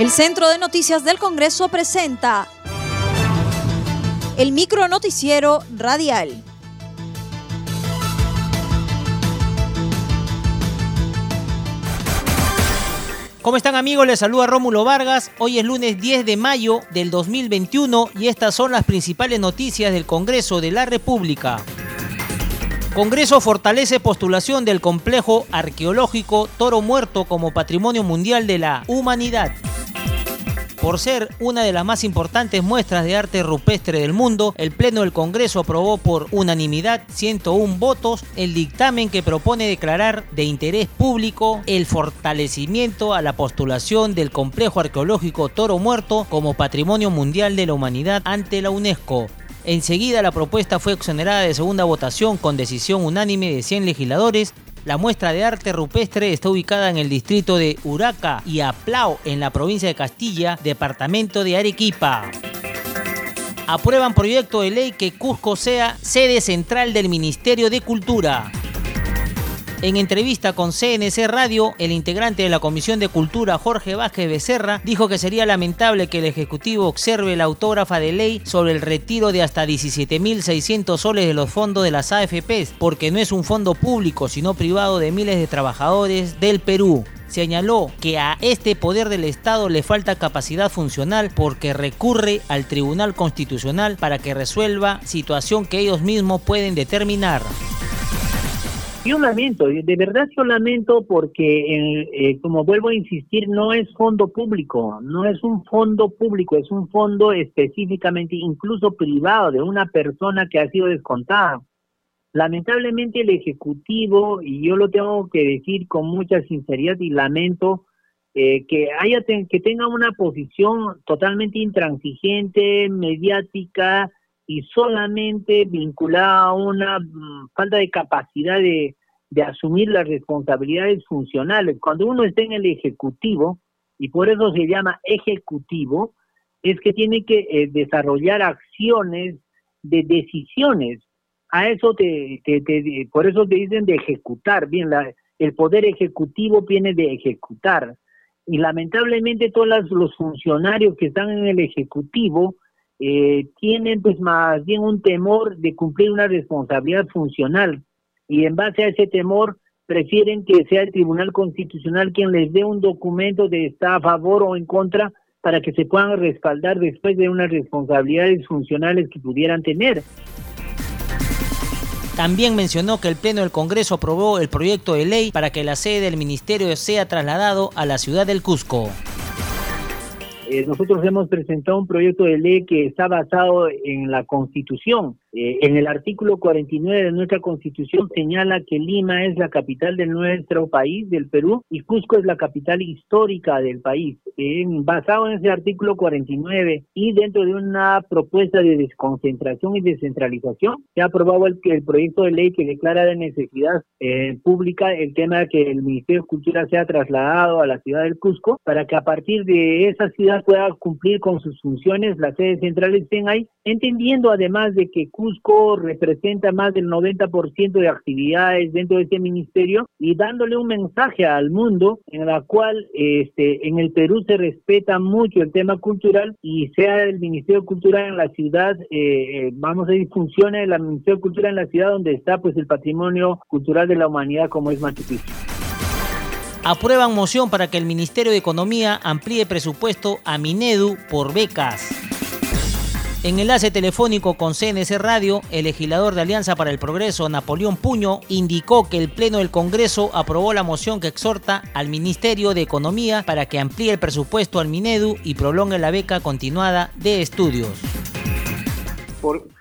El Centro de Noticias del Congreso presenta el micro noticiero radial. ¿Cómo están amigos? Les saluda Rómulo Vargas. Hoy es lunes 10 de mayo del 2021 y estas son las principales noticias del Congreso de la República. Congreso fortalece postulación del complejo arqueológico Toro Muerto como Patrimonio Mundial de la Humanidad. Por ser una de las más importantes muestras de arte rupestre del mundo, el Pleno del Congreso aprobó por unanimidad 101 votos el dictamen que propone declarar de interés público el fortalecimiento a la postulación del complejo arqueológico Toro Muerto como Patrimonio Mundial de la Humanidad ante la UNESCO. Enseguida la propuesta fue exonerada de segunda votación con decisión unánime de 100 legisladores la muestra de arte rupestre está ubicada en el distrito de Uraca y Aplao, en la provincia de Castilla, departamento de Arequipa. Aprueban proyecto de ley que Cusco sea sede central del Ministerio de Cultura. En entrevista con CNC Radio, el integrante de la Comisión de Cultura, Jorge Vázquez Becerra, dijo que sería lamentable que el Ejecutivo observe la autógrafa de ley sobre el retiro de hasta 17.600 soles de los fondos de las AFPs, porque no es un fondo público, sino privado de miles de trabajadores del Perú señaló que a este poder del Estado le falta capacidad funcional porque recurre al Tribunal Constitucional para que resuelva situación que ellos mismos pueden determinar. Yo lamento, de verdad yo lamento porque, eh, como vuelvo a insistir, no es fondo público, no es un fondo público, es un fondo específicamente incluso privado de una persona que ha sido descontada. Lamentablemente el Ejecutivo, y yo lo tengo que decir con mucha sinceridad y lamento, eh, que haya que tenga una posición totalmente intransigente, mediática, y solamente vinculada a una mm, falta de capacidad de, asumir las responsabilidades funcionales. Cuando uno está en el ejecutivo, y por eso se llama ejecutivo, es que tiene que eh, desarrollar acciones de decisiones. A eso te, por eso te dicen de ejecutar. Bien, la, el poder ejecutivo viene de ejecutar. Y lamentablemente todos los funcionarios que están en el ejecutivo eh, tienen pues más bien un temor de cumplir una responsabilidad funcional y en base a ese temor prefieren que sea el Tribunal Constitucional quien les dé un documento de está a favor o en contra para que se puedan respaldar después de unas responsabilidades funcionales que pudieran tener. También mencionó que el Pleno del Congreso aprobó el proyecto de ley para que la sede del ministerio sea trasladado a la ciudad del Cusco. Eh, nosotros hemos presentado un proyecto de ley que está basado en la Constitución eh, en el artículo 49 de nuestra constitución señala que Lima es la capital de nuestro país, del Perú, y Cusco es la capital histórica del país. basado en ese artículo 49 y dentro de una propuesta de desconcentración y descentralización, se ha aprobado el, el proyecto de ley que declara de necesidad eh, pública el tema de que el Ministerio de Cultura sea trasladado a la ciudad del Cusco para que a partir de esa ciudad pueda cumplir con sus funciones, las sedes centrales estén ahí, entendiendo además de que Cusco representa más del 90% de actividades dentro de este ministerio y dándole un mensaje al mundo en la cual este en el Perú se respeta mucho el tema cultural y sea el Ministerio de Cultura en la ciudad, eh, eh, vamos a decir, funcione el Ministerio de Cultura en la ciudad donde está pues el patrimonio cultural de la humanidad como es Machu Picchu. Aprueban moción para que el Ministerio de Economía amplíe presupuesto a Minedu por becas. En enlace telefónico con CNC Radio, el legislador de Alianza para el Progreso, Napoleón Puño, indicó que el Pleno del Congreso aprobó la moción que exhorta al Ministerio de Economía para que amplíe el presupuesto al Minedu y prolongue la beca continuada de estudios.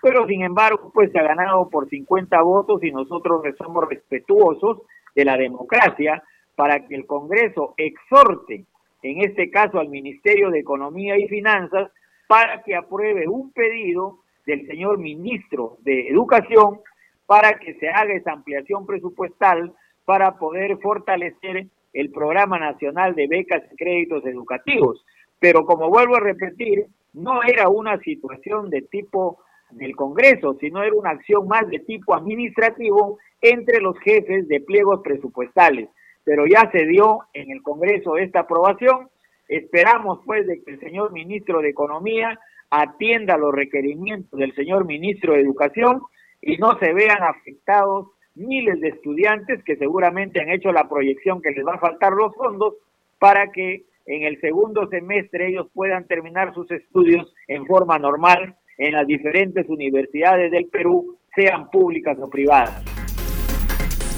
pero sin embargo, pues se ha ganado por 50 votos y nosotros somos respetuosos de la democracia para que el Congreso exhorte, en este caso al Ministerio de Economía y Finanzas, para que apruebe un pedido del señor ministro de Educación para que se haga esa ampliación presupuestal para poder fortalecer el Programa Nacional de Becas y Créditos Educativos. Pero como vuelvo a repetir, no era una situación de tipo del Congreso, sino era una acción más de tipo administrativo entre los jefes de pliegos presupuestales. Pero ya se dio en el Congreso esta aprobación Esperamos pues de que el señor ministro de Economía atienda los requerimientos del señor ministro de Educación y no se vean afectados miles de estudiantes que seguramente han hecho la proyección que les va a faltar los fondos para que en el segundo semestre ellos puedan terminar sus estudios en forma normal en las diferentes universidades del Perú, sean públicas o privadas.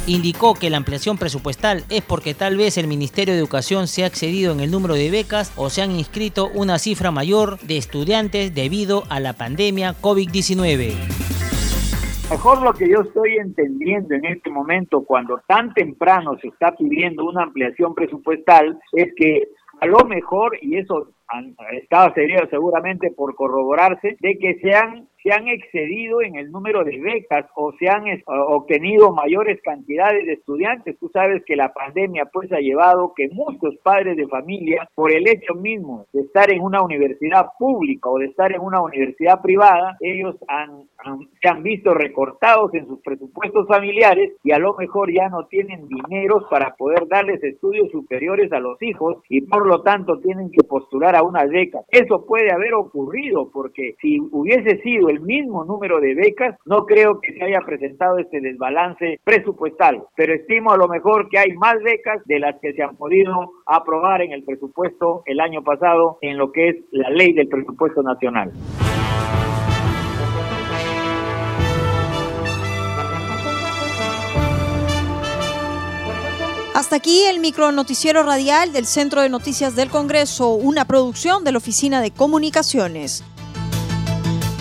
Indicó que la ampliación presupuestal es porque tal vez el Ministerio de Educación se ha excedido en el número de becas o se han inscrito una cifra mayor de estudiantes debido a la pandemia COVID-19. Mejor lo que yo estoy entendiendo en este momento, cuando tan temprano se está pidiendo una ampliación presupuestal, es que a lo mejor, y eso estaba serio seguramente por corroborarse, de que se han se han excedido en el número de becas o se han obtenido mayores cantidades de estudiantes. Tú sabes que la pandemia pues ha llevado que muchos padres de familia, por el hecho mismo de estar en una universidad pública o de estar en una universidad privada, ellos han, se han visto recortados en sus presupuestos familiares y a lo mejor ya no tienen dinero para poder darles estudios superiores a los hijos y por lo tanto tienen que postular a una beca. Eso puede haber ocurrido porque si hubiese sido el mismo número de becas, no creo que se haya presentado este desbalance presupuestal, pero estimo a lo mejor que hay más becas de las que se han podido aprobar en el presupuesto el año pasado en lo que es la ley del presupuesto nacional. Hasta aquí el micro noticiero radial del Centro de Noticias del Congreso, una producción de la Oficina de Comunicaciones.